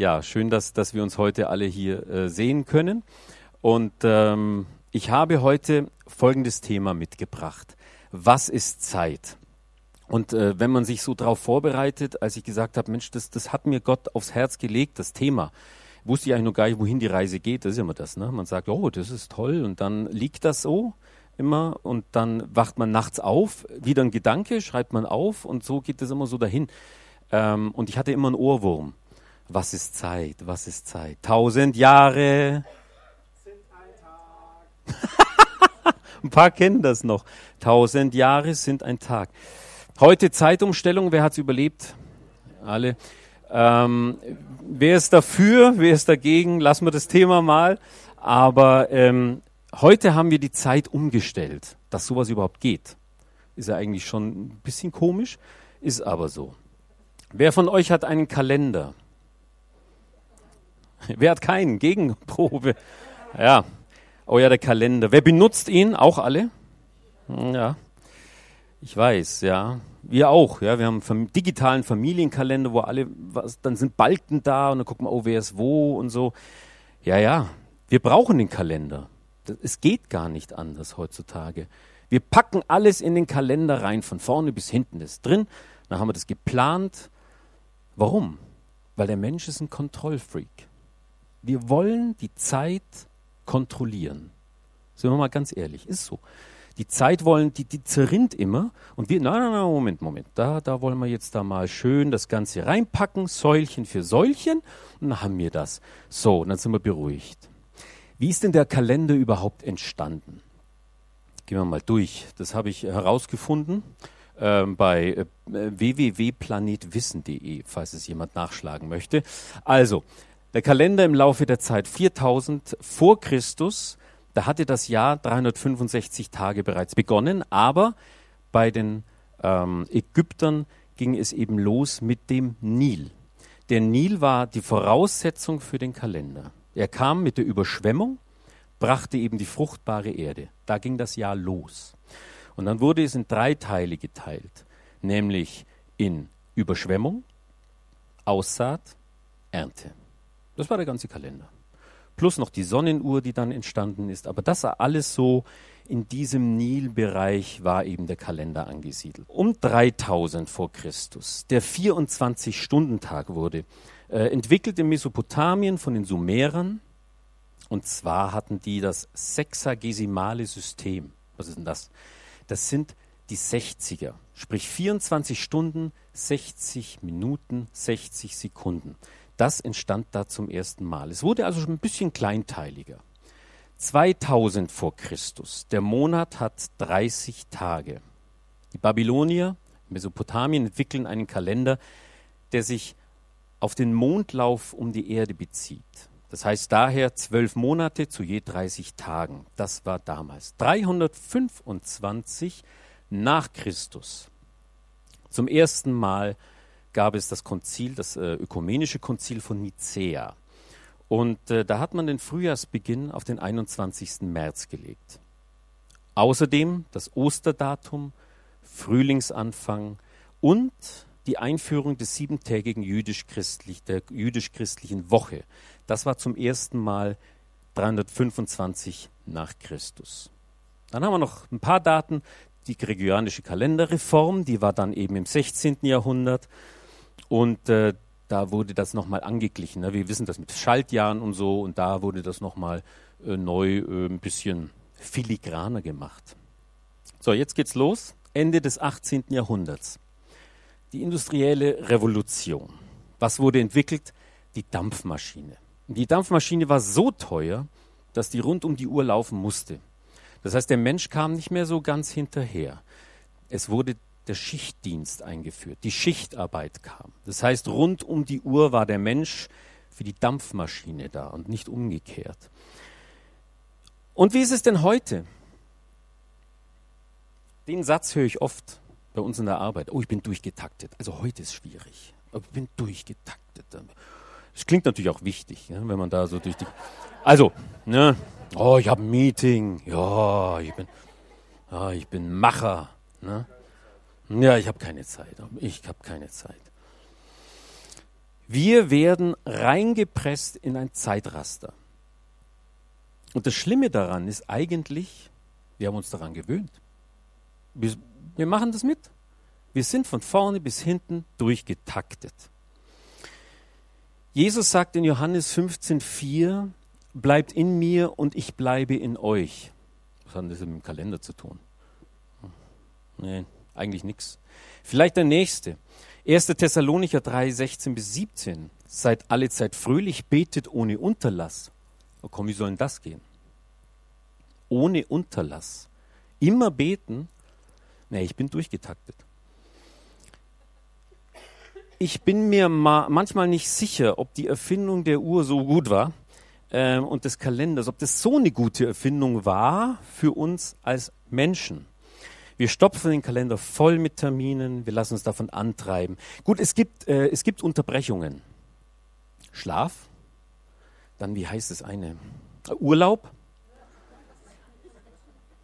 Ja, schön, dass, dass wir uns heute alle hier äh, sehen können. Und ähm, ich habe heute folgendes Thema mitgebracht. Was ist Zeit? Und äh, wenn man sich so darauf vorbereitet, als ich gesagt habe, Mensch, das, das hat mir Gott aufs Herz gelegt, das Thema, wusste ich eigentlich noch gar nicht, wohin die Reise geht. Das ist immer das. Ne? Man sagt, oh, das ist toll. Und dann liegt das so immer und dann wacht man nachts auf, wieder ein Gedanke, schreibt man auf und so geht das immer so dahin. Ähm, und ich hatte immer einen Ohrwurm. Was ist Zeit? Was ist Zeit? Tausend Jahre. Sind ein Tag. ein paar kennen das noch. Tausend Jahre sind ein Tag. Heute Zeitumstellung. Wer hat es überlebt? Alle. Ähm, wer ist dafür? Wer ist dagegen? Lassen wir das Thema mal. Aber ähm, heute haben wir die Zeit umgestellt, dass sowas überhaupt geht. Ist ja eigentlich schon ein bisschen komisch, ist aber so. Wer von euch hat einen Kalender? Wer hat keinen? Gegenprobe. Ja. Oh ja, der Kalender. Wer benutzt ihn? Auch alle? Ja. Ich weiß, ja. Wir auch, ja. Wir haben einen digitalen Familienkalender, wo alle, was, dann sind Balken da und dann gucken wir, oh, wer ist wo und so. Ja, ja. Wir brauchen den Kalender. Es geht gar nicht anders heutzutage. Wir packen alles in den Kalender rein, von vorne bis hinten ist drin. Dann haben wir das geplant. Warum? Weil der Mensch ist ein Kontrollfreak. Wir wollen die Zeit kontrollieren. Sind wir mal ganz ehrlich, ist so. Die Zeit wollen, die, die zerrinnt immer und wir, nein, nein, nein, Moment, Moment, da, da wollen wir jetzt da mal schön das Ganze reinpacken, Säulchen für Säulchen und dann haben wir das. So, dann sind wir beruhigt. Wie ist denn der Kalender überhaupt entstanden? Gehen wir mal durch. Das habe ich herausgefunden äh, bei äh, www.planetwissen.de, falls es jemand nachschlagen möchte. Also, der Kalender im Laufe der Zeit 4000 vor Christus, da hatte das Jahr 365 Tage bereits begonnen, aber bei den ähm, Ägyptern ging es eben los mit dem Nil. Der Nil war die Voraussetzung für den Kalender. Er kam mit der Überschwemmung, brachte eben die fruchtbare Erde. Da ging das Jahr los. Und dann wurde es in drei Teile geteilt, nämlich in Überschwemmung, Aussaat, Ernte. Das war der ganze Kalender. Plus noch die Sonnenuhr, die dann entstanden ist. Aber das alles so in diesem Nilbereich war eben der Kalender angesiedelt. Um 3000 vor Christus, der 24-Stunden-Tag wurde äh, entwickelt in Mesopotamien von den Sumerern. Und zwar hatten die das sexagesimale System. Was ist denn das? Das sind die 60er, sprich 24 Stunden, 60 Minuten, 60 Sekunden. Das entstand da zum ersten Mal. Es wurde also schon ein bisschen kleinteiliger. 2000 vor Christus. Der Monat hat 30 Tage. Die Babylonier, Mesopotamien entwickeln einen Kalender, der sich auf den Mondlauf um die Erde bezieht. Das heißt daher zwölf Monate zu je 30 Tagen. Das war damals. 325 nach Christus. Zum ersten Mal gab es das Konzil, das äh, ökumenische Konzil von Nicäa. Und äh, da hat man den Frühjahrsbeginn auf den 21. März gelegt. Außerdem das Osterdatum, Frühlingsanfang und die Einführung des siebentägigen jüdisch-christlich, der jüdisch-christlichen Woche. Das war zum ersten Mal 325 nach Christus. Dann haben wir noch ein paar Daten. Die gregorianische Kalenderreform, die war dann eben im 16. Jahrhundert. Und äh, da wurde das nochmal angeglichen. Ne? Wir wissen das mit Schaltjahren und so. Und da wurde das nochmal äh, neu äh, ein bisschen filigraner gemacht. So, jetzt geht's los. Ende des 18. Jahrhunderts. Die industrielle Revolution. Was wurde entwickelt? Die Dampfmaschine. Die Dampfmaschine war so teuer, dass die rund um die Uhr laufen musste. Das heißt, der Mensch kam nicht mehr so ganz hinterher. Es wurde der Schichtdienst eingeführt. Die Schichtarbeit kam. Das heißt, rund um die Uhr war der Mensch für die Dampfmaschine da und nicht umgekehrt. Und wie ist es denn heute? Den Satz höre ich oft bei uns in der Arbeit. Oh, ich bin durchgetaktet. Also heute ist schwierig. Ich bin durchgetaktet. Das klingt natürlich auch wichtig, ne, wenn man da so durch die. Also, ne, oh, ich habe ein Meeting. Ja, ich bin, ja, ich bin Macher. Ne? Ja, ich habe keine Zeit. Ich habe keine Zeit. Wir werden reingepresst in ein Zeitraster. Und das Schlimme daran ist eigentlich, wir haben uns daran gewöhnt. Wir, wir machen das mit. Wir sind von vorne bis hinten durchgetaktet. Jesus sagt in Johannes 15,4, bleibt in mir und ich bleibe in euch. Was hat das mit dem Kalender zu tun? Nee, eigentlich nichts. Vielleicht der nächste. 1. Thessalonicher 3, 16 bis 17. Seid alle Zeit fröhlich, betet ohne Unterlass. Oh komm, wie soll denn das gehen? Ohne Unterlass. Immer beten? Nee, ich bin durchgetaktet. Ich bin mir manchmal nicht sicher, ob die Erfindung der Uhr so gut war äh, und des Kalenders, ob das so eine gute Erfindung war für uns als Menschen. Wir stopfen den Kalender voll mit Terminen, wir lassen uns davon antreiben. Gut, es gibt, äh, es gibt Unterbrechungen. Schlaf, dann wie heißt es eine? Urlaub.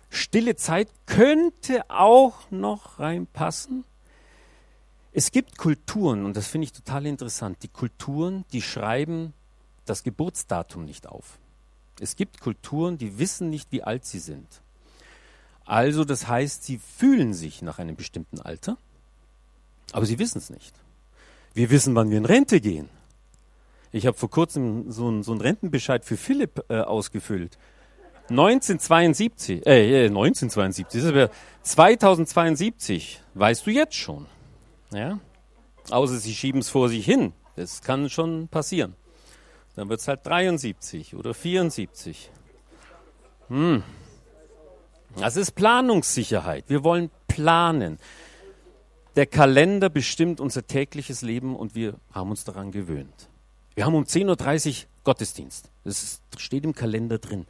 Stille Zeit könnte auch noch reinpassen. Es gibt Kulturen, und das finde ich total interessant, die Kulturen, die schreiben das Geburtsdatum nicht auf. Es gibt Kulturen, die wissen nicht, wie alt sie sind. Also das heißt, sie fühlen sich nach einem bestimmten Alter, aber sie wissen es nicht. Wir wissen, wann wir in Rente gehen. Ich habe vor kurzem so einen, so Rentenbescheid für Philipp äh, ausgefüllt. 1972, äh, 1972, das wäre 2072, weißt du jetzt schon. Ja? Außer sie schieben es vor sich hin. Das kann schon passieren. Dann wird es halt 73 oder 74. Hm. Das ist Planungssicherheit. Wir wollen planen. Der Kalender bestimmt unser tägliches Leben und wir haben uns daran gewöhnt. Wir haben um 10.30 Uhr Gottesdienst. Das steht im Kalender drin.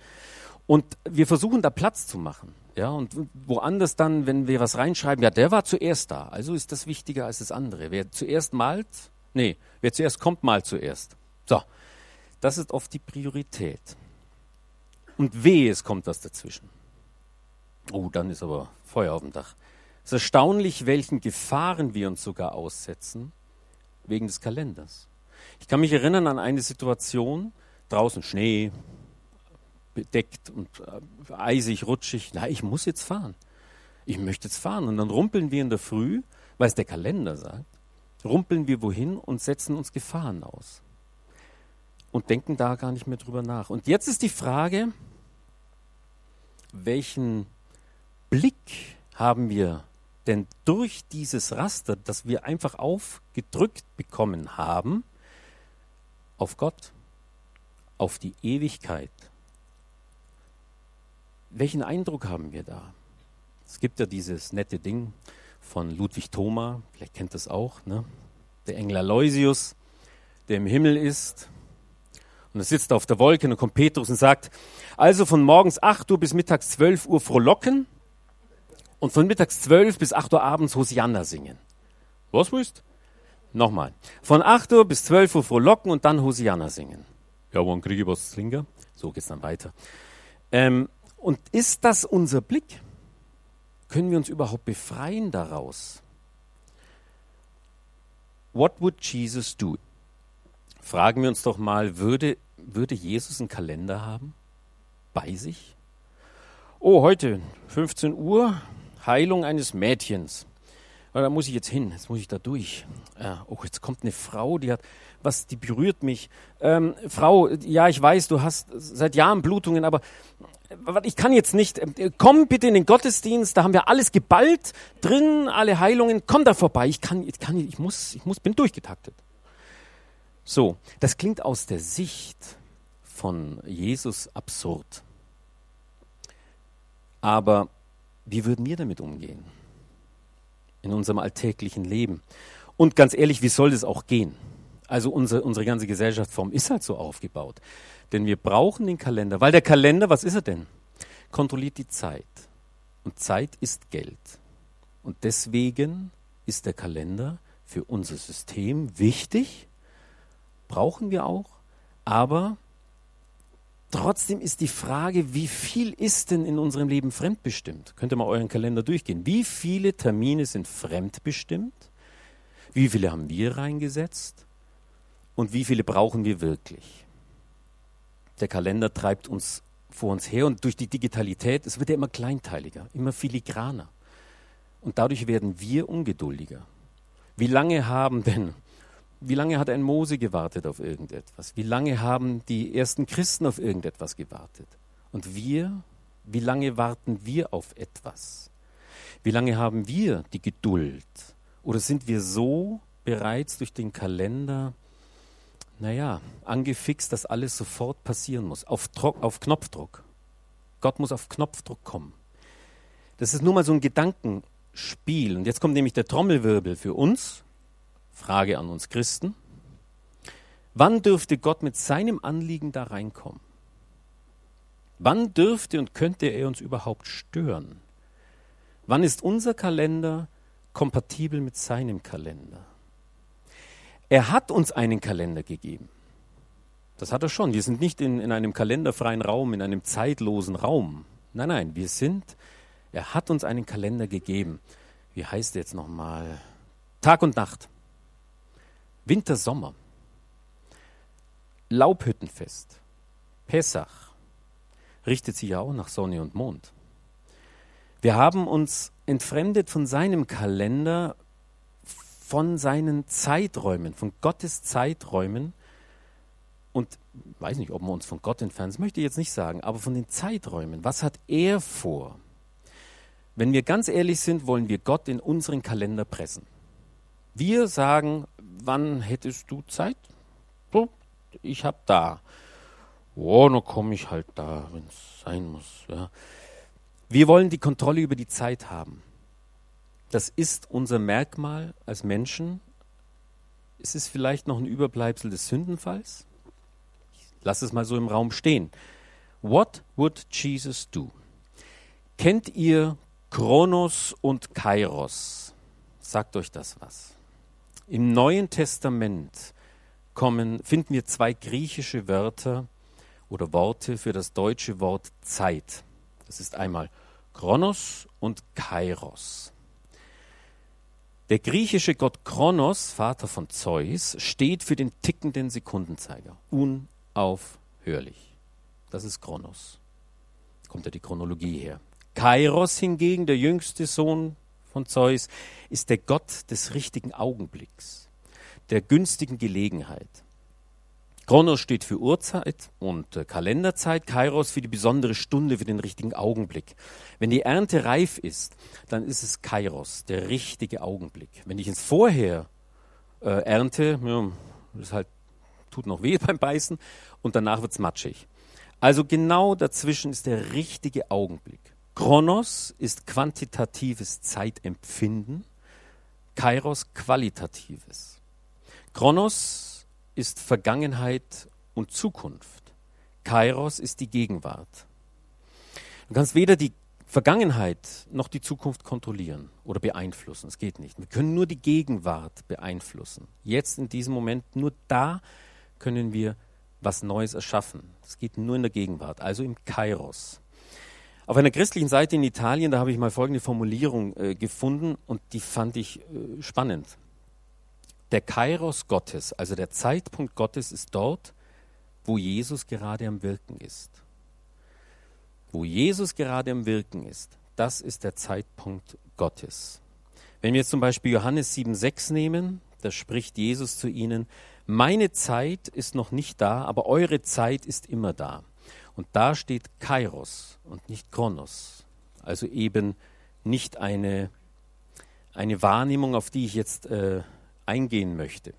Und wir versuchen da Platz zu machen. Ja, und woanders dann, wenn wir was reinschreiben, ja, der war zuerst da. Also ist das wichtiger als das andere. Wer zuerst malt, nee, wer zuerst kommt, malt zuerst. So. Das ist oft die Priorität. Und wehe, es kommt was dazwischen. Oh, dann ist aber Feuer auf dem Dach. Es ist erstaunlich, welchen Gefahren wir uns sogar aussetzen, wegen des Kalenders. Ich kann mich erinnern an eine Situation, draußen Schnee, bedeckt und äh, eisig, rutschig. Na, ich muss jetzt fahren. Ich möchte jetzt fahren. Und dann rumpeln wir in der Früh, weil es der Kalender sagt, rumpeln wir wohin und setzen uns Gefahren aus. Und denken da gar nicht mehr drüber nach. Und jetzt ist die Frage, welchen Blick haben wir denn durch dieses Raster, das wir einfach aufgedrückt bekommen haben, auf Gott, auf die Ewigkeit? Welchen Eindruck haben wir da? Es gibt ja dieses nette Ding von Ludwig Thoma, vielleicht kennt das auch, ne? der Engel Aloysius, der im Himmel ist. Und er sitzt auf der Wolke und kommt Petrus und sagt, also von morgens 8 Uhr bis mittags 12 Uhr frohlocken und von mittags 12 bis 8 Uhr abends Hosianna singen. Was willst? Nochmal. Von 8 Uhr bis 12 Uhr frohlocken und dann Hosianna singen. Ja, wann kriege ich was zu trinken? So geht's dann weiter. Ähm, und ist das unser Blick? Können wir uns überhaupt befreien daraus? What would Jesus do? Fragen wir uns doch mal, würde, würde Jesus einen Kalender haben? Bei sich? Oh, heute 15 Uhr, Heilung eines Mädchens. Da muss ich jetzt hin, jetzt muss ich da durch. Ja, oh, jetzt kommt eine Frau, die hat was, die berührt mich. Ähm, Frau, ja, ich weiß, du hast seit Jahren Blutungen, aber ich kann jetzt nicht. Äh, komm bitte in den Gottesdienst, da haben wir alles geballt drin, alle Heilungen. Komm da vorbei. Ich kann, ich kann, ich muss, ich muss, bin durchgetaktet. So, das klingt aus der Sicht von Jesus absurd. Aber wie würden wir damit umgehen? In unserem alltäglichen Leben. Und ganz ehrlich, wie soll das auch gehen? Also unsere, unsere ganze Gesellschaftsform ist halt so aufgebaut. Denn wir brauchen den Kalender, weil der Kalender, was ist er denn? Kontrolliert die Zeit. Und Zeit ist Geld. Und deswegen ist der Kalender für unser System wichtig, brauchen wir auch, aber Trotzdem ist die Frage, wie viel ist denn in unserem Leben fremdbestimmt? Könnt ihr mal euren Kalender durchgehen. Wie viele Termine sind fremdbestimmt? Wie viele haben wir reingesetzt? und wie viele brauchen wir wirklich. Der Kalender treibt uns vor uns her und durch die Digitalität, es wird ja immer kleinteiliger, immer filigraner. Und dadurch werden wir ungeduldiger. Wie lange haben denn, wie lange hat ein Mose gewartet auf irgendetwas? Wie lange haben die ersten Christen auf irgendetwas gewartet? Und wir, wie lange warten wir auf etwas? Wie lange haben wir die Geduld? Oder sind wir so bereits durch den Kalender, naja, angefixt, dass alles sofort passieren muss, auf, auf Knopfdruck? Gott muss auf Knopfdruck kommen. Das ist nur mal so ein Gedankenspiel. Und jetzt kommt nämlich der Trommelwirbel für uns. Frage an uns Christen. Wann dürfte Gott mit seinem Anliegen da reinkommen? Wann dürfte und könnte er uns überhaupt stören? Wann ist unser Kalender kompatibel mit seinem Kalender? Er hat uns einen Kalender gegeben. Das hat er schon. Wir sind nicht in, in einem kalenderfreien Raum, in einem zeitlosen Raum. Nein, nein, wir sind, er hat uns einen Kalender gegeben. Wie heißt der jetzt nochmal? Tag und Nacht. Winter, Sommer. Laubhüttenfest. Pessach. Richtet sich ja auch nach Sonne und Mond. Wir haben uns entfremdet von seinem Kalender, von seinen Zeiträumen, von Gottes Zeiträumen. Und weiß nicht, ob wir uns von Gott entfernen, das möchte ich jetzt nicht sagen, aber von den Zeiträumen. Was hat er vor? Wenn wir ganz ehrlich sind, wollen wir Gott in unseren Kalender pressen. Wir sagen, wann hättest du Zeit? Ich hab da. Oh, dann komme ich halt da, wenn es sein muss. Ja. Wir wollen die Kontrolle über die Zeit haben. Das ist unser Merkmal als Menschen. Ist es vielleicht noch ein Überbleibsel des Sündenfalls? lass es mal so im Raum stehen. What would Jesus do? Kennt ihr Kronos und Kairos? Sagt euch das was? Im Neuen Testament kommen, finden wir zwei griechische Wörter oder Worte für das deutsche Wort Zeit. Das ist einmal Kronos und Kairos. Der griechische Gott Kronos, Vater von Zeus, steht für den tickenden Sekundenzeiger. Unaufhörlich. Das ist Kronos. Kommt ja die Chronologie her. Kairos hingegen, der jüngste Sohn von Zeus, ist der Gott des richtigen Augenblicks, der günstigen Gelegenheit. Chronos steht für Uhrzeit und äh, Kalenderzeit, Kairos für die besondere Stunde, für den richtigen Augenblick. Wenn die Ernte reif ist, dann ist es Kairos, der richtige Augenblick. Wenn ich ins Vorher äh, ernte, ja, das halt, tut noch weh beim Beißen und danach wird's matschig. Also genau dazwischen ist der richtige Augenblick. Chronos ist quantitatives Zeitempfinden, Kairos qualitatives. Chronos ist Vergangenheit und Zukunft. Kairos ist die Gegenwart. Du kannst weder die Vergangenheit noch die Zukunft kontrollieren oder beeinflussen. Es geht nicht. Wir können nur die Gegenwart beeinflussen. Jetzt in diesem Moment, nur da können wir was Neues erschaffen. Das geht nur in der Gegenwart, also im Kairos. Auf einer christlichen Seite in Italien, da habe ich mal folgende Formulierung äh, gefunden und die fand ich äh, spannend. Der Kairos Gottes, also der Zeitpunkt Gottes ist dort, wo Jesus gerade am Wirken ist. Wo Jesus gerade am Wirken ist, das ist der Zeitpunkt Gottes. Wenn wir jetzt zum Beispiel Johannes 7,6 nehmen, da spricht Jesus zu ihnen, meine Zeit ist noch nicht da, aber eure Zeit ist immer da. Und da steht Kairos und nicht Kronos. Also eben nicht eine, eine Wahrnehmung, auf die ich jetzt äh, eingehen möchte.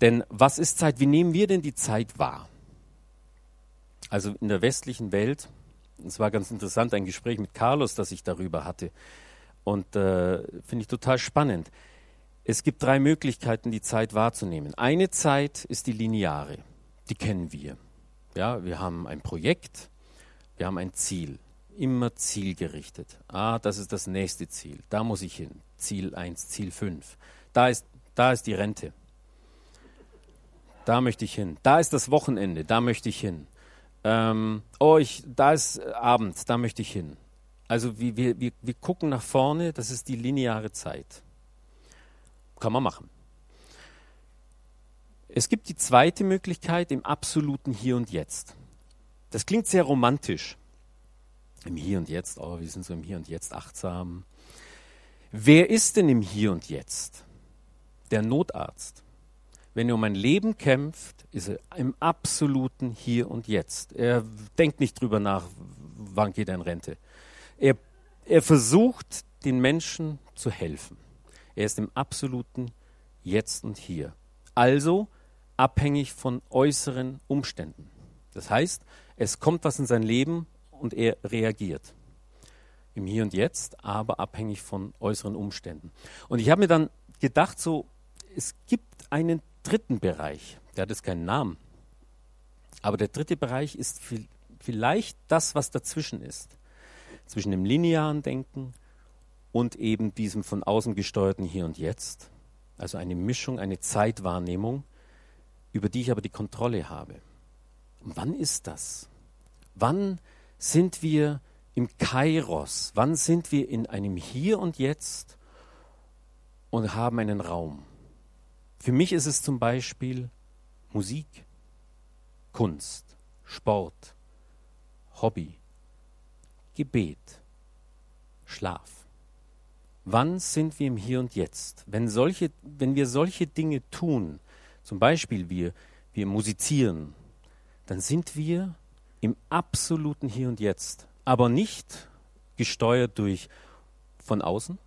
Denn was ist Zeit? Wie nehmen wir denn die Zeit wahr? Also in der westlichen Welt, es war ganz interessant, ein Gespräch mit Carlos, das ich darüber hatte. Und äh, finde ich total spannend. Es gibt drei Möglichkeiten, die Zeit wahrzunehmen. Eine Zeit ist die lineare, die kennen wir. Ja, wir haben ein Projekt, wir haben ein Ziel, immer zielgerichtet. Ah, das ist das nächste Ziel, da muss ich hin. Ziel 1, Ziel 5. Da ist da ist die Rente. Da möchte ich hin. Da ist das Wochenende, da möchte ich hin. Ähm, oh, ich, da ist äh, Abend, da möchte ich hin. Also wir, wir, wir, wir gucken nach vorne, das ist die lineare Zeit. Kann man machen. Es gibt die zweite Möglichkeit im absoluten Hier und Jetzt. Das klingt sehr romantisch. Im Hier und Jetzt, oh, wir sind so im Hier und Jetzt achtsam. Wer ist denn im Hier und Jetzt? Der Notarzt. Wenn er um ein Leben kämpft, ist er im absoluten Hier und Jetzt. Er denkt nicht drüber nach, wann geht er in Rente. Er, er versucht, den Menschen zu helfen. Er ist im absoluten Jetzt und Hier. Also abhängig von äußeren Umständen. Das heißt, es kommt was in sein Leben und er reagiert. Im Hier und Jetzt, aber abhängig von äußeren Umständen. Und ich habe mir dann gedacht, so, es gibt einen dritten Bereich, der hat jetzt keinen Namen. Aber der dritte Bereich ist vielleicht das, was dazwischen ist. Zwischen dem linearen Denken und eben diesem von außen gesteuerten Hier und Jetzt. Also eine Mischung, eine Zeitwahrnehmung, über die ich aber die Kontrolle habe. Und wann ist das? Wann sind wir im Kairos? Wann sind wir in einem Hier und Jetzt und haben einen Raum? Für mich ist es zum Beispiel Musik, Kunst, Sport, Hobby, Gebet, Schlaf. Wann sind wir im Hier und Jetzt? Wenn, solche, wenn wir solche Dinge tun, zum Beispiel wir, wir musizieren, dann sind wir im absoluten Hier und Jetzt, aber nicht gesteuert durch von außen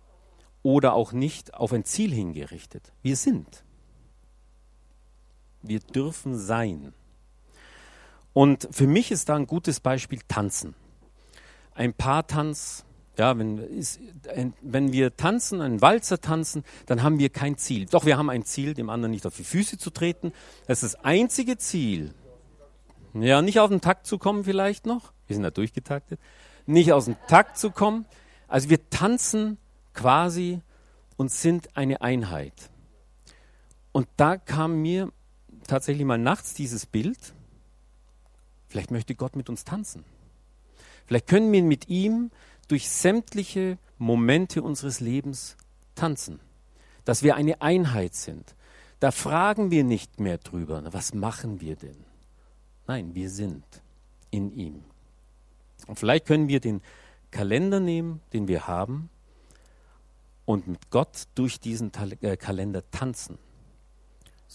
oder auch nicht auf ein Ziel hingerichtet. Wir sind. Wir dürfen sein. Und für mich ist da ein gutes Beispiel Tanzen. Ein Paartanz ja, wenn, ist, wenn wir tanzen, einen Walzer tanzen, dann haben wir kein Ziel. Doch, wir haben ein Ziel, dem anderen nicht auf die Füße zu treten. Das ist das einzige Ziel. Ja, nicht auf den Takt zu kommen vielleicht noch. Wir sind da durchgetaktet. Nicht aus dem Takt zu kommen. Also wir tanzen quasi und sind eine Einheit. Und da kam mir tatsächlich mal nachts dieses Bild. Vielleicht möchte Gott mit uns tanzen. Vielleicht können wir mit ihm durch sämtliche Momente unseres Lebens tanzen, dass wir eine Einheit sind. Da fragen wir nicht mehr drüber, was machen wir denn? Nein, wir sind in ihm. Und vielleicht können wir den Kalender nehmen, den wir haben, und mit Gott durch diesen äh, Kalender tanzen.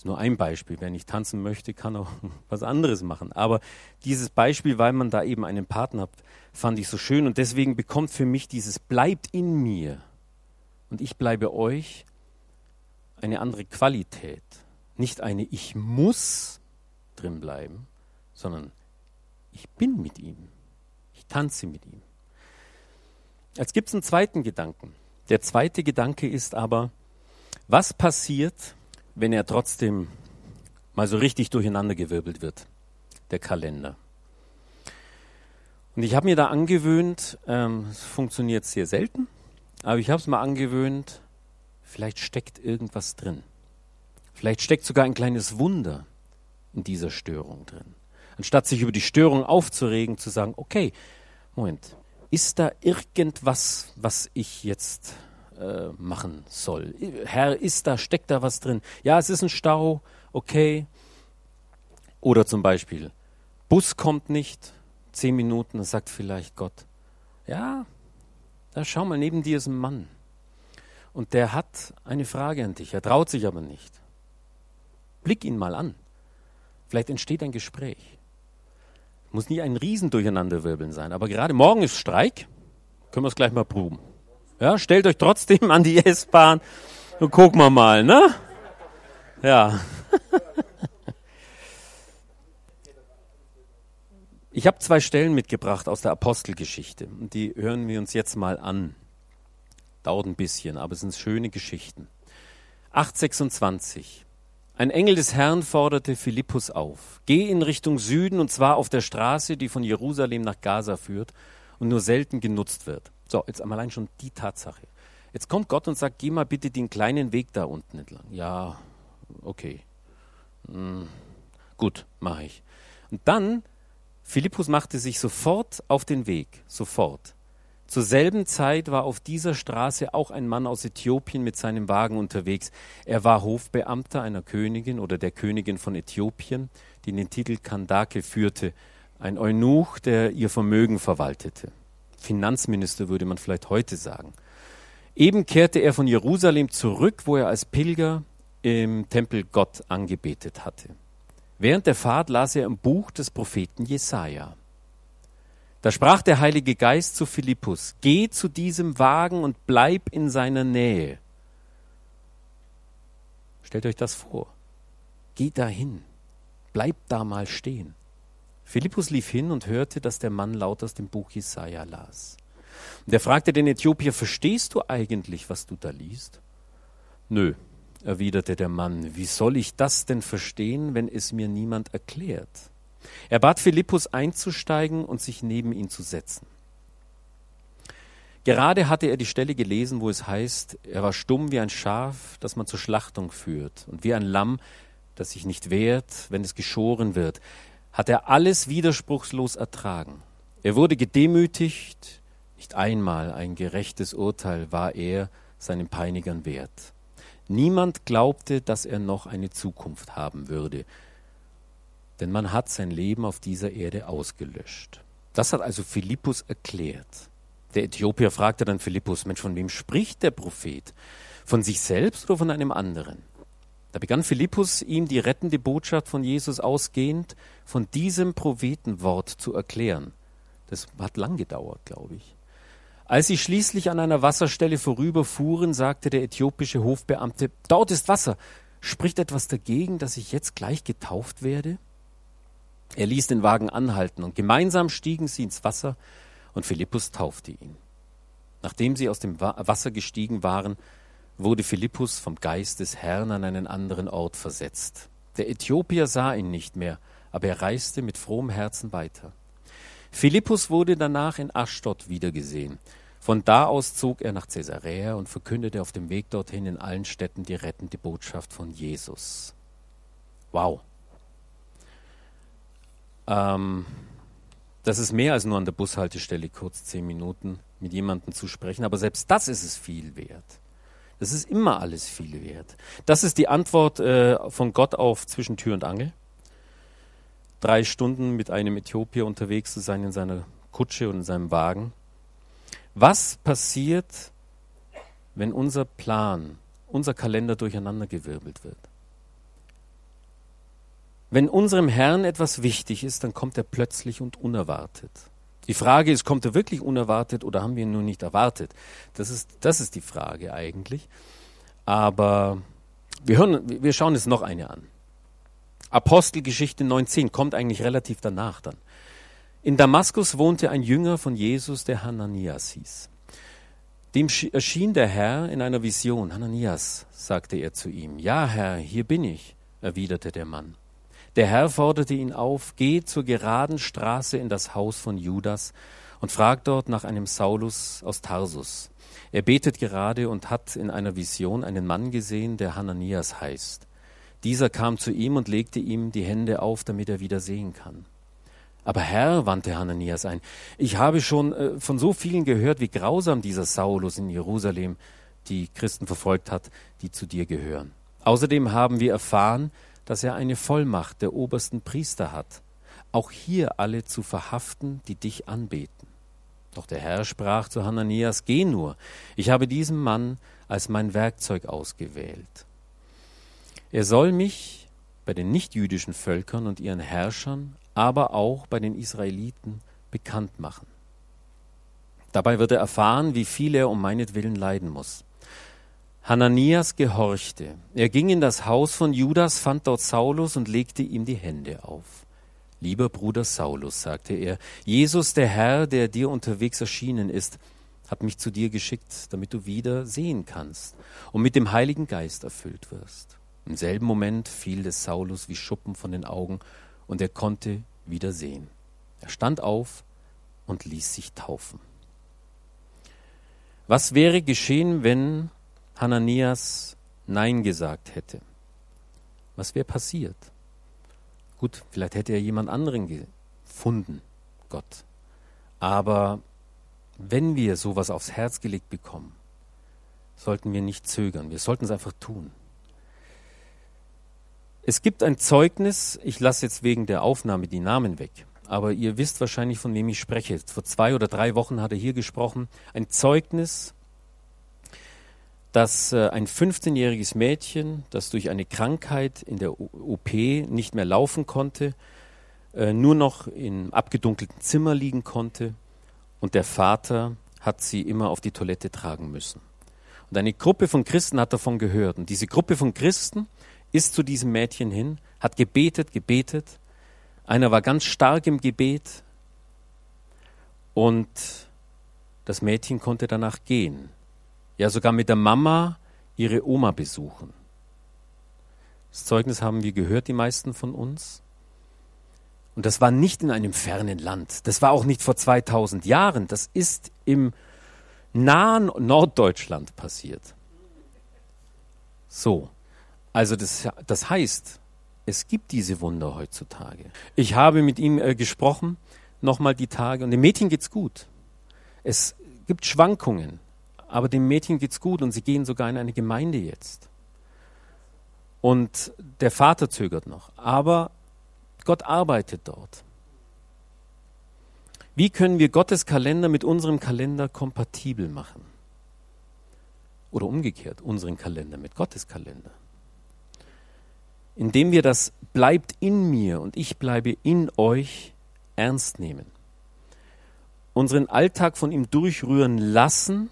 Ist nur ein Beispiel. Wer nicht tanzen möchte, kann auch was anderes machen. Aber dieses Beispiel, weil man da eben einen Partner hat, fand ich so schön. Und deswegen bekommt für mich dieses bleibt in mir und ich bleibe euch eine andere Qualität. Nicht eine ich muss drin bleiben, sondern ich bin mit ihm. Ich tanze mit ihm. Jetzt gibt es einen zweiten Gedanken. Der zweite Gedanke ist aber, was passiert, wenn er trotzdem mal so richtig durcheinandergewirbelt wird, der Kalender. Und ich habe mir da angewöhnt, ähm, es funktioniert sehr selten, aber ich habe es mal angewöhnt, vielleicht steckt irgendwas drin. Vielleicht steckt sogar ein kleines Wunder in dieser Störung drin. Anstatt sich über die Störung aufzuregen, zu sagen, okay, Moment, ist da irgendwas, was ich jetzt äh, machen soll. Herr, ist da, steckt da was drin? Ja, es ist ein Stau, okay. Oder zum Beispiel, Bus kommt nicht, zehn Minuten, da sagt vielleicht Gott, ja, da schau mal, neben dir ist ein Mann. Und der hat eine Frage an dich, er traut sich aber nicht. Blick ihn mal an. Vielleicht entsteht ein Gespräch. Muss nie ein Riesendurcheinanderwirbeln sein, aber gerade morgen ist Streik, können wir es gleich mal proben. Ja, stellt euch trotzdem an die S-Bahn und gucken wir mal, ne? Ja. Ich habe zwei Stellen mitgebracht aus der Apostelgeschichte und die hören wir uns jetzt mal an. Dauert ein bisschen, aber es sind schöne Geschichten. 826. Ein Engel des Herrn forderte Philippus auf. Geh in Richtung Süden und zwar auf der Straße, die von Jerusalem nach Gaza führt und nur selten genutzt wird. So, jetzt allein schon die Tatsache. Jetzt kommt Gott und sagt, geh mal bitte den kleinen Weg da unten entlang. Ja, okay. Hm, gut, mache ich. Und dann, Philippus machte sich sofort auf den Weg, sofort, Zur selben Zeit war auf dieser Straße auch ein Mann aus Äthiopien mit seinem Wagen unterwegs. Er war Hofbeamter einer Königin oder der Königin von Äthiopien, die den Titel Kandake führte, ein Eunuch, der ihr Vermögen verwaltete. Finanzminister würde man vielleicht heute sagen. Eben kehrte er von Jerusalem zurück, wo er als Pilger im Tempel Gott angebetet hatte. Während der Fahrt las er im Buch des Propheten Jesaja. Da sprach der Heilige Geist zu Philippus: Geh zu diesem Wagen und bleib in seiner Nähe. Stellt euch das vor. Geht dahin. Bleibt da mal stehen. Philippus lief hin und hörte, dass der Mann laut aus dem Buch Jesaja las. Und er fragte den Äthiopier: Verstehst du eigentlich, was du da liest? Nö, erwiderte der Mann, wie soll ich das denn verstehen, wenn es mir niemand erklärt? Er bat Philippus einzusteigen und sich neben ihn zu setzen. Gerade hatte er die Stelle gelesen, wo es heißt, er war stumm wie ein Schaf, das man zur Schlachtung führt, und wie ein Lamm, das sich nicht wehrt, wenn es geschoren wird, hat er alles widerspruchslos ertragen. Er wurde gedemütigt, nicht einmal ein gerechtes Urteil war er seinen Peinigern wert. Niemand glaubte, dass er noch eine Zukunft haben würde, denn man hat sein Leben auf dieser Erde ausgelöscht. Das hat also Philippus erklärt. Der Äthiopier fragte dann Philippus, Mensch, von wem spricht der Prophet? Von sich selbst oder von einem anderen? Da begann Philippus ihm die rettende Botschaft von Jesus ausgehend von diesem Prophetenwort zu erklären. Das hat lang gedauert, glaube ich. Als sie schließlich an einer Wasserstelle vorüberfuhren, sagte der äthiopische Hofbeamte, dort ist Wasser. Spricht etwas dagegen, dass ich jetzt gleich getauft werde? Er ließ den Wagen anhalten und gemeinsam stiegen sie ins Wasser und Philippus taufte ihn. Nachdem sie aus dem Wasser gestiegen waren, wurde Philippus vom Geist des Herrn an einen anderen Ort versetzt. Der Äthiopier sah ihn nicht mehr, aber er reiste mit frohem Herzen weiter. Philippus wurde danach in Aschdod wiedergesehen. Von da aus zog er nach Caesarea und verkündete auf dem Weg dorthin in allen Städten die rettende Botschaft von Jesus. Wow. Ähm, das ist mehr als nur an der Bushaltestelle kurz zehn Minuten mit jemandem zu sprechen, aber selbst das ist es viel wert. Das ist immer alles viel wert. Das ist die Antwort äh, von Gott auf zwischen Tür und Angel. Drei Stunden mit einem Äthiopier unterwegs zu sein in seiner Kutsche und in seinem Wagen. Was passiert, wenn unser Plan, unser Kalender durcheinandergewirbelt wird? Wenn unserem Herrn etwas wichtig ist, dann kommt er plötzlich und unerwartet. Die Frage ist, kommt er wirklich unerwartet oder haben wir ihn nur nicht erwartet? Das ist, das ist die Frage eigentlich. Aber wir, hören, wir schauen uns noch eine an. Apostelgeschichte 19 kommt eigentlich relativ danach dann. In Damaskus wohnte ein Jünger von Jesus, der Hananias hieß. Dem erschien der Herr in einer Vision. Hananias, sagte er zu ihm. Ja, Herr, hier bin ich, erwiderte der Mann. Der Herr forderte ihn auf, geh zur geraden Straße in das Haus von Judas und frag dort nach einem Saulus aus Tarsus. Er betet gerade und hat in einer Vision einen Mann gesehen, der Hananias heißt. Dieser kam zu ihm und legte ihm die Hände auf, damit er wieder sehen kann. Aber Herr, wandte Hananias ein, ich habe schon äh, von so vielen gehört, wie grausam dieser Saulus in Jerusalem die Christen verfolgt hat, die zu dir gehören. Außerdem haben wir erfahren, dass er eine Vollmacht der obersten Priester hat, auch hier alle zu verhaften, die dich anbeten. Doch der Herr sprach zu Hananias, Geh nur, ich habe diesen Mann als mein Werkzeug ausgewählt. Er soll mich bei den nichtjüdischen Völkern und ihren Herrschern aber auch bei den Israeliten bekannt machen. Dabei wird er erfahren, wie viel er um meinetwillen leiden muss. Hananias gehorchte. Er ging in das Haus von Judas, fand dort Saulus und legte ihm die Hände auf. Lieber Bruder Saulus, sagte er, Jesus, der Herr, der dir unterwegs erschienen ist, hat mich zu dir geschickt, damit du wieder sehen kannst und mit dem Heiligen Geist erfüllt wirst. Im selben Moment fiel des Saulus wie Schuppen von den Augen und er konnte wieder sehen. Er stand auf und ließ sich taufen. Was wäre geschehen, wenn Hananias Nein gesagt hätte? Was wäre passiert? Gut, vielleicht hätte er jemand anderen gefunden, Gott. Aber wenn wir sowas aufs Herz gelegt bekommen, sollten wir nicht zögern. Wir sollten es einfach tun. Es gibt ein Zeugnis, ich lasse jetzt wegen der Aufnahme die Namen weg, aber ihr wisst wahrscheinlich, von wem ich spreche. Vor zwei oder drei Wochen hat er hier gesprochen. Ein Zeugnis, dass äh, ein 15-jähriges Mädchen, das durch eine Krankheit in der OP nicht mehr laufen konnte, äh, nur noch im abgedunkelten Zimmer liegen konnte und der Vater hat sie immer auf die Toilette tragen müssen. Und eine Gruppe von Christen hat davon gehört. Und diese Gruppe von Christen ist zu diesem Mädchen hin, hat gebetet, gebetet. Einer war ganz stark im Gebet und das Mädchen konnte danach gehen. Ja, sogar mit der Mama ihre Oma besuchen. Das Zeugnis haben wir gehört, die meisten von uns. Und das war nicht in einem fernen Land. Das war auch nicht vor 2000 Jahren. Das ist im nahen Norddeutschland passiert. So. Also das, das heißt, es gibt diese Wunder heutzutage. Ich habe mit ihm äh, gesprochen, nochmal die Tage, und dem Mädchen geht's gut. Es gibt Schwankungen, aber dem Mädchen geht's gut und sie gehen sogar in eine Gemeinde jetzt. Und der Vater zögert noch, aber Gott arbeitet dort. Wie können wir Gottes Kalender mit unserem Kalender kompatibel machen? Oder umgekehrt, unseren Kalender mit Gottes Kalender. Indem wir das bleibt in mir und ich bleibe in euch ernst nehmen. Unseren Alltag von ihm durchrühren lassen,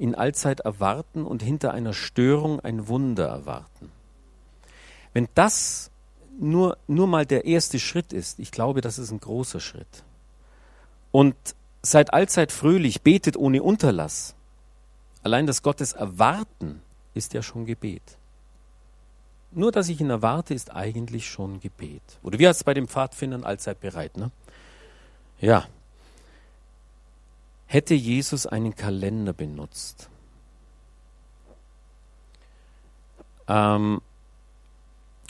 in Allzeit erwarten und hinter einer Störung ein Wunder erwarten. Wenn das nur, nur mal der erste Schritt ist, ich glaube, das ist ein großer Schritt. Und seid allzeit fröhlich, betet ohne Unterlass. Allein das Gottes erwarten ist ja schon Gebet. Nur, dass ich ihn erwarte, ist eigentlich schon Gebet. Oder wie heißt es bei den Pfadfindern allzeit bereit, ne? Ja. Hätte Jesus einen Kalender benutzt, ähm,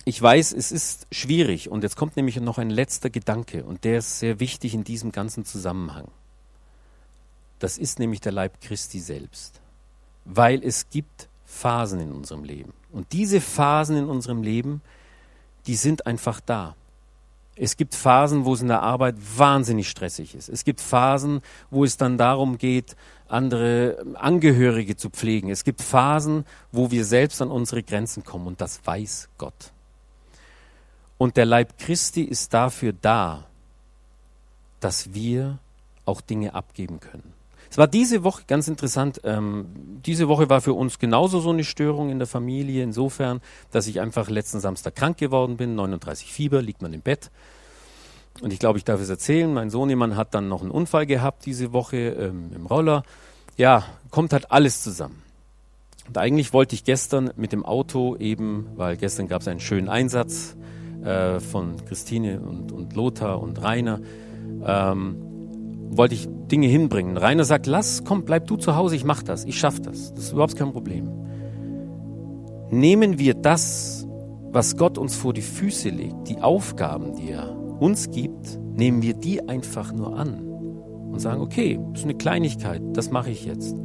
ich weiß, es ist schwierig und jetzt kommt nämlich noch ein letzter Gedanke und der ist sehr wichtig in diesem ganzen Zusammenhang. Das ist nämlich der Leib Christi selbst, weil es gibt Phasen in unserem Leben und diese Phasen in unserem Leben, die sind einfach da. Es gibt Phasen, wo es in der Arbeit wahnsinnig stressig ist. Es gibt Phasen, wo es dann darum geht, andere Angehörige zu pflegen. Es gibt Phasen, wo wir selbst an unsere Grenzen kommen und das weiß Gott. Und der Leib Christi ist dafür da, dass wir auch Dinge abgeben können. Es war diese Woche ganz interessant. Ähm, diese Woche war für uns genauso so eine Störung in der Familie, insofern, dass ich einfach letzten Samstag krank geworden bin, 39 Fieber, liegt man im Bett. Und ich glaube, ich darf es erzählen. Mein Sohnemann hat dann noch einen Unfall gehabt diese Woche ähm, im Roller. Ja, kommt halt alles zusammen. Und eigentlich wollte ich gestern mit dem Auto eben, weil gestern gab es einen schönen Einsatz, äh, von Christine und, und Lothar und Rainer, ähm, wollte ich Dinge hinbringen. Rainer sagt, lass, komm, bleib du zu Hause, ich mach das, ich schaff das. Das ist überhaupt kein Problem. Nehmen wir das, was Gott uns vor die Füße legt, die Aufgaben, die er uns gibt, nehmen wir die einfach nur an und sagen, okay, ist eine Kleinigkeit, das mache ich jetzt.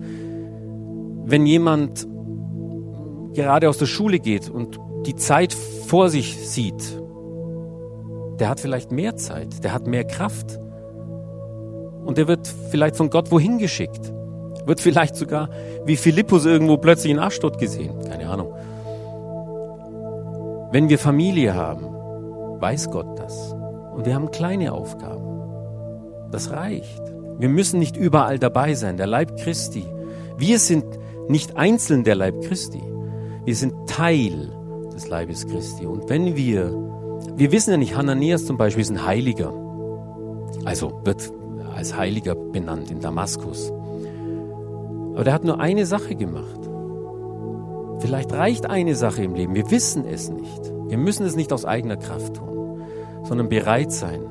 Wenn jemand gerade aus der Schule geht und die Zeit vor sich sieht der hat vielleicht mehr Zeit, der hat mehr Kraft. Und der wird vielleicht von Gott wohin geschickt. Wird vielleicht sogar wie Philippus irgendwo plötzlich in Aschdod gesehen. Keine Ahnung. Wenn wir Familie haben, weiß Gott das. Und wir haben kleine Aufgaben. Das reicht. Wir müssen nicht überall dabei sein. Der Leib Christi. Wir sind nicht einzeln der Leib Christi. Wir sind Teil des Leibes Christi. Und wenn wir wir wissen ja nicht, Hananias zum Beispiel ist ein Heiliger. Also wird als Heiliger benannt in Damaskus. Aber der hat nur eine Sache gemacht. Vielleicht reicht eine Sache im Leben. Wir wissen es nicht. Wir müssen es nicht aus eigener Kraft tun, sondern bereit sein.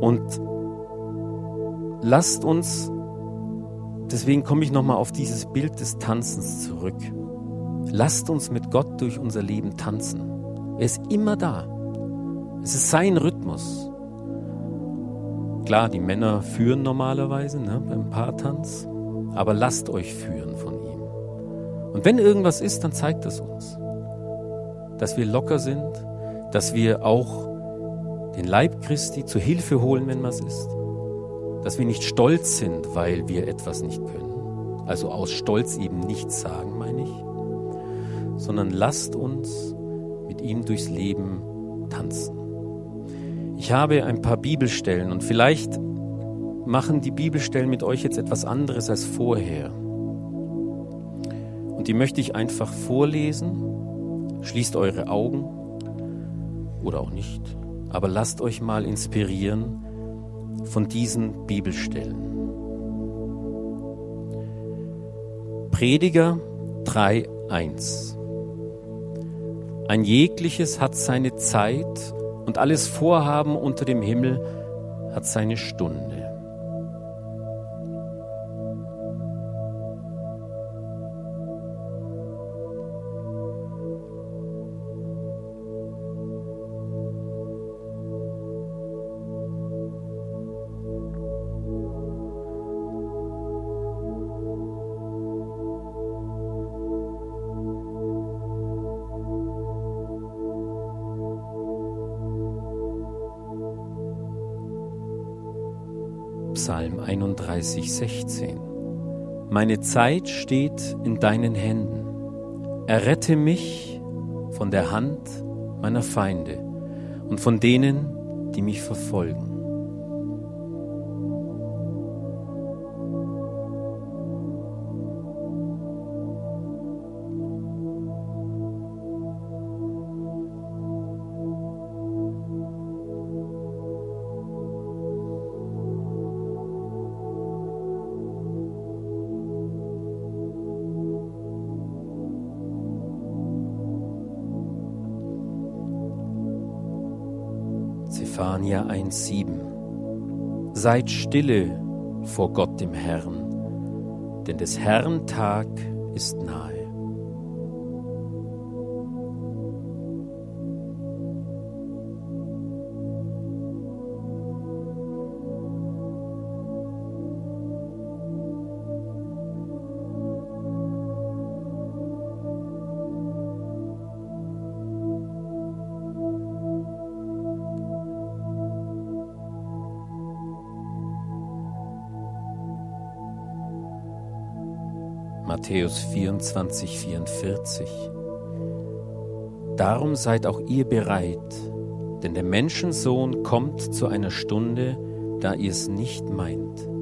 Und lasst uns, deswegen komme ich nochmal auf dieses Bild des Tanzens zurück. Lasst uns mit Gott durch unser Leben tanzen. Er ist immer da. Es ist sein Rhythmus. Klar, die Männer führen normalerweise ne, beim Paartanz, aber lasst euch führen von ihm. Und wenn irgendwas ist, dann zeigt es uns. Dass wir locker sind, dass wir auch den Leib Christi zur Hilfe holen, wenn was ist. Dass wir nicht stolz sind, weil wir etwas nicht können. Also aus Stolz eben nichts sagen, meine ich. Sondern lasst uns mit ihm durchs Leben tanzen. Ich habe ein paar Bibelstellen und vielleicht machen die Bibelstellen mit euch jetzt etwas anderes als vorher. Und die möchte ich einfach vorlesen. Schließt eure Augen oder auch nicht, aber lasst euch mal inspirieren von diesen Bibelstellen. Prediger 3.1 Ein jegliches hat seine Zeit und alles Vorhaben unter dem Himmel hat seine Stunde. Psalm 31, 16. Meine Zeit steht in deinen Händen. Errette mich von der Hand meiner Feinde und von denen, die mich verfolgen. Zephania 1,7 Seid stille vor Gott dem Herrn, denn des Herrn Tag ist nahe. Matthäus 24, 44. Darum seid auch ihr bereit, denn der Menschensohn kommt zu einer Stunde, da ihr es nicht meint.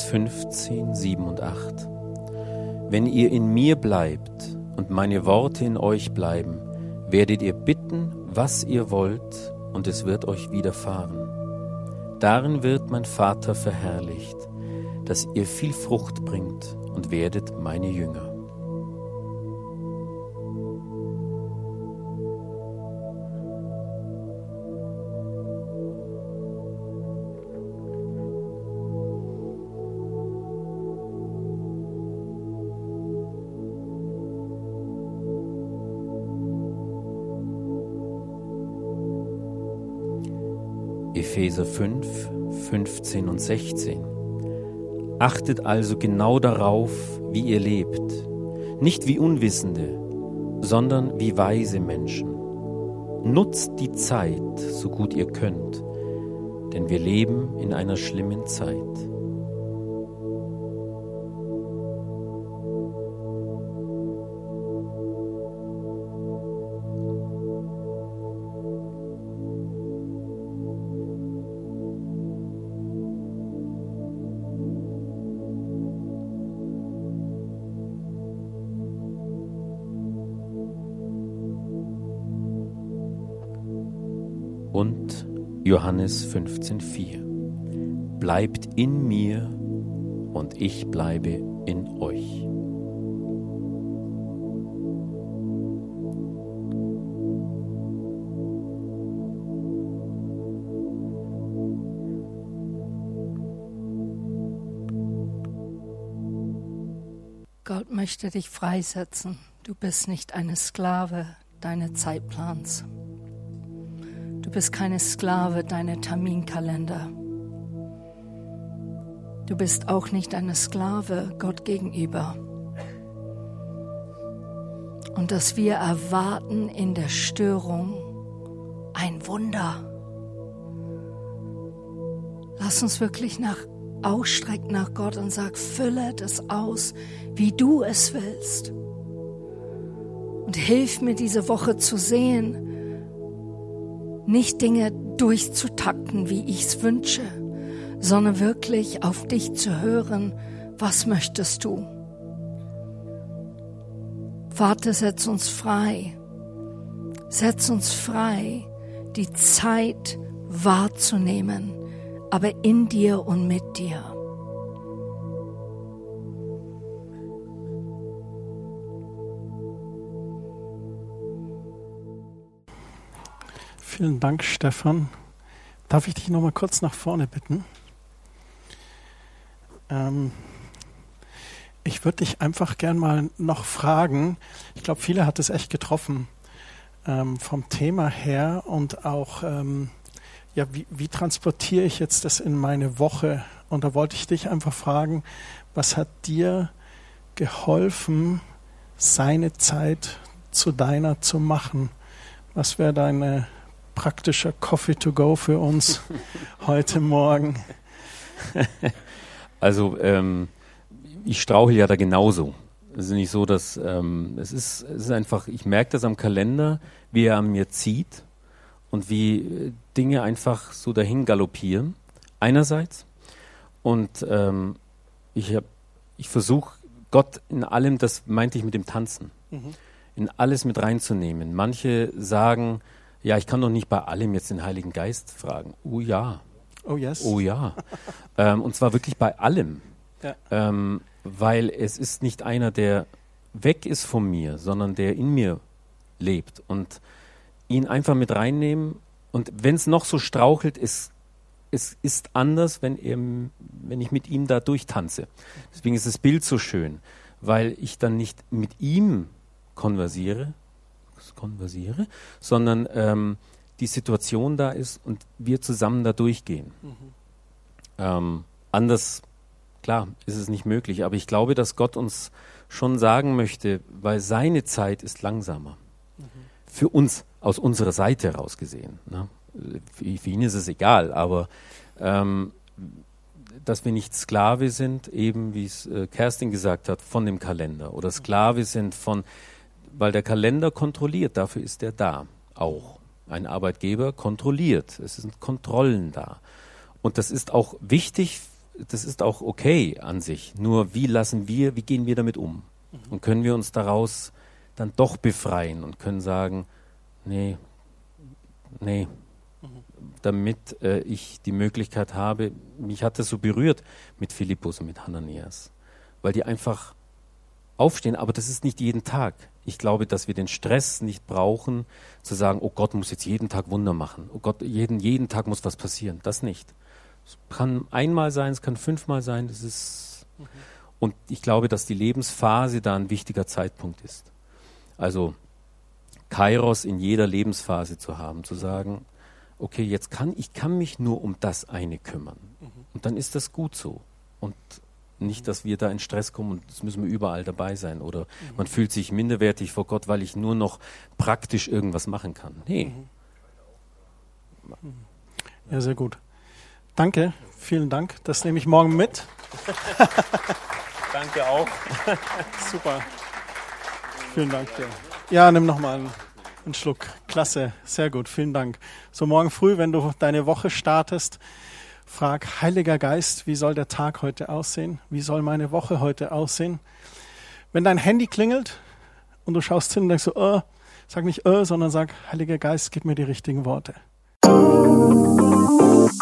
Johannes 15, 7 und 8. Wenn ihr in mir bleibt und meine Worte in euch bleiben, werdet ihr bitten, was ihr wollt, und es wird euch widerfahren. Darin wird mein Vater verherrlicht, dass ihr viel Frucht bringt und werdet meine Jünger. Epheser 5, 15 und 16. Achtet also genau darauf, wie ihr lebt, nicht wie Unwissende, sondern wie weise Menschen. Nutzt die Zeit, so gut ihr könnt, denn wir leben in einer schlimmen Zeit. Johannes 15,4. Bleibt in mir und ich bleibe in euch. Gott möchte dich freisetzen. Du bist nicht eine Sklave deiner Zeitplans. Du bist keine Sklave deiner Terminkalender. Du bist auch nicht eine Sklave Gott gegenüber. Und dass wir erwarten in der Störung ein Wunder. Lass uns wirklich nach ausstrecken nach Gott und sag, fülle das aus, wie du es willst. Und hilf mir diese Woche zu sehen, nicht Dinge durchzutakten, wie ich es wünsche, sondern wirklich auf dich zu hören, was möchtest du? Vater, setz uns frei. Setz uns frei, die Zeit wahrzunehmen, aber in dir und mit dir. Vielen Dank, Stefan. Darf ich dich noch mal kurz nach vorne bitten? Ähm, ich würde dich einfach gern mal noch fragen. Ich glaube, viele hat es echt getroffen ähm, vom Thema her und auch, ähm, ja, wie, wie transportiere ich jetzt das in meine Woche? Und da wollte ich dich einfach fragen, was hat dir geholfen, seine Zeit zu deiner zu machen? Was wäre deine praktischer Coffee to go für uns heute Morgen? Also ähm, ich strauchel ja da genauso. Es ist nicht so, dass ähm, es ist, es ist einfach, ich merke das am Kalender, wie er an mir zieht und wie äh, Dinge einfach so dahin galoppieren. Einerseits und ähm, ich ich versuche Gott in allem, das meinte ich mit dem Tanzen, mhm. in alles mit reinzunehmen. Manche sagen, ja, ich kann doch nicht bei allem jetzt den Heiligen Geist fragen. Oh ja. Oh yes. Oh ja. ähm, und zwar wirklich bei allem. Ja. Ähm, weil es ist nicht einer, der weg ist von mir, sondern der in mir lebt. Und ihn einfach mit reinnehmen. Und wenn es noch so strauchelt, es, es ist anders, wenn, er, wenn ich mit ihm da durchtanze. Deswegen ist das Bild so schön, weil ich dann nicht mit ihm konversiere, konversiere, sondern ähm, die Situation da ist und wir zusammen da durchgehen. Mhm. Ähm, anders, klar, ist es nicht möglich, aber ich glaube, dass Gott uns schon sagen möchte, weil seine Zeit ist langsamer. Mhm. Für uns, aus unserer Seite heraus gesehen. Ne? Für, für, ihn ist es egal, aber ähm, dass wir nicht Sklave sind, eben wie es äh, Kerstin gesagt hat, von dem Kalender oder Sklave sind von weil der Kalender kontrolliert, dafür ist er da auch. Ein Arbeitgeber kontrolliert, es sind Kontrollen da. Und das ist auch wichtig, das ist auch okay an sich. Nur wie lassen wir, wie gehen wir damit um? Und können wir uns daraus dann doch befreien und können sagen, nee, nee, damit äh, ich die Möglichkeit habe, mich hat das so berührt mit Philippus und mit Hananias, weil die einfach aufstehen, aber das ist nicht jeden Tag. Ich glaube, dass wir den Stress nicht brauchen, zu sagen, oh Gott muss jetzt jeden Tag Wunder machen. Oh Gott, jeden, jeden Tag muss was passieren. Das nicht. Es kann einmal sein, es kann fünfmal sein. Das ist, mhm. Und ich glaube, dass die Lebensphase da ein wichtiger Zeitpunkt ist. Also Kairos in jeder Lebensphase zu haben, zu sagen, okay, jetzt kann ich kann mich nur um das eine kümmern. Mhm. Und dann ist das gut so. Und nicht, dass wir da in Stress kommen und das müssen wir überall dabei sein. Oder mhm. man fühlt sich minderwertig vor Gott, weil ich nur noch praktisch irgendwas machen kann. Nee. Mhm. Ja, sehr gut. Danke, vielen Dank. Das nehme ich morgen mit. Danke auch. Super. Vielen Dank dir. Ja, nimm nochmal einen, einen Schluck. Klasse, sehr gut, vielen Dank. So morgen früh, wenn du deine Woche startest, Frag, Heiliger Geist, wie soll der Tag heute aussehen? Wie soll meine Woche heute aussehen? Wenn dein Handy klingelt und du schaust hin und denkst so, oh, sag nicht, oh, sondern sag, Heiliger Geist, gib mir die richtigen Worte. Musik